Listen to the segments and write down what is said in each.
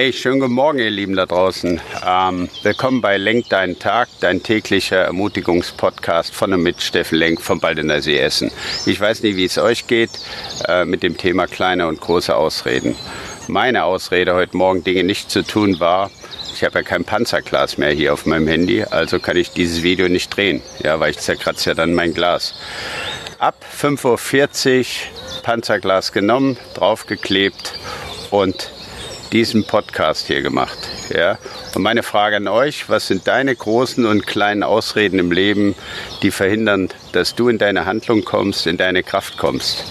Hey, schönen guten Morgen, ihr Lieben da draußen. Ähm, willkommen bei Lenk deinen Tag, dein täglicher Ermutigungspodcast von und mit Steffen Lenk vom Baldener See Essen. Ich weiß nicht, wie es euch geht äh, mit dem Thema kleine und große Ausreden. Meine Ausrede heute Morgen Dinge nicht zu tun war, ich habe ja kein Panzerglas mehr hier auf meinem Handy, also kann ich dieses Video nicht drehen, ja, weil ich zerkratze ja dann mein Glas. Ab 5.40 Uhr Panzerglas genommen, draufgeklebt und diesen Podcast hier gemacht. Ja? Und meine Frage an euch, was sind deine großen und kleinen Ausreden im Leben, die verhindern, dass du in deine Handlung kommst, in deine Kraft kommst?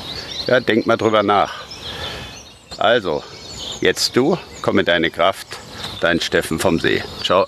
Ja, denk mal drüber nach. Also, jetzt du, komm in deine Kraft, dein Steffen vom See. Ciao.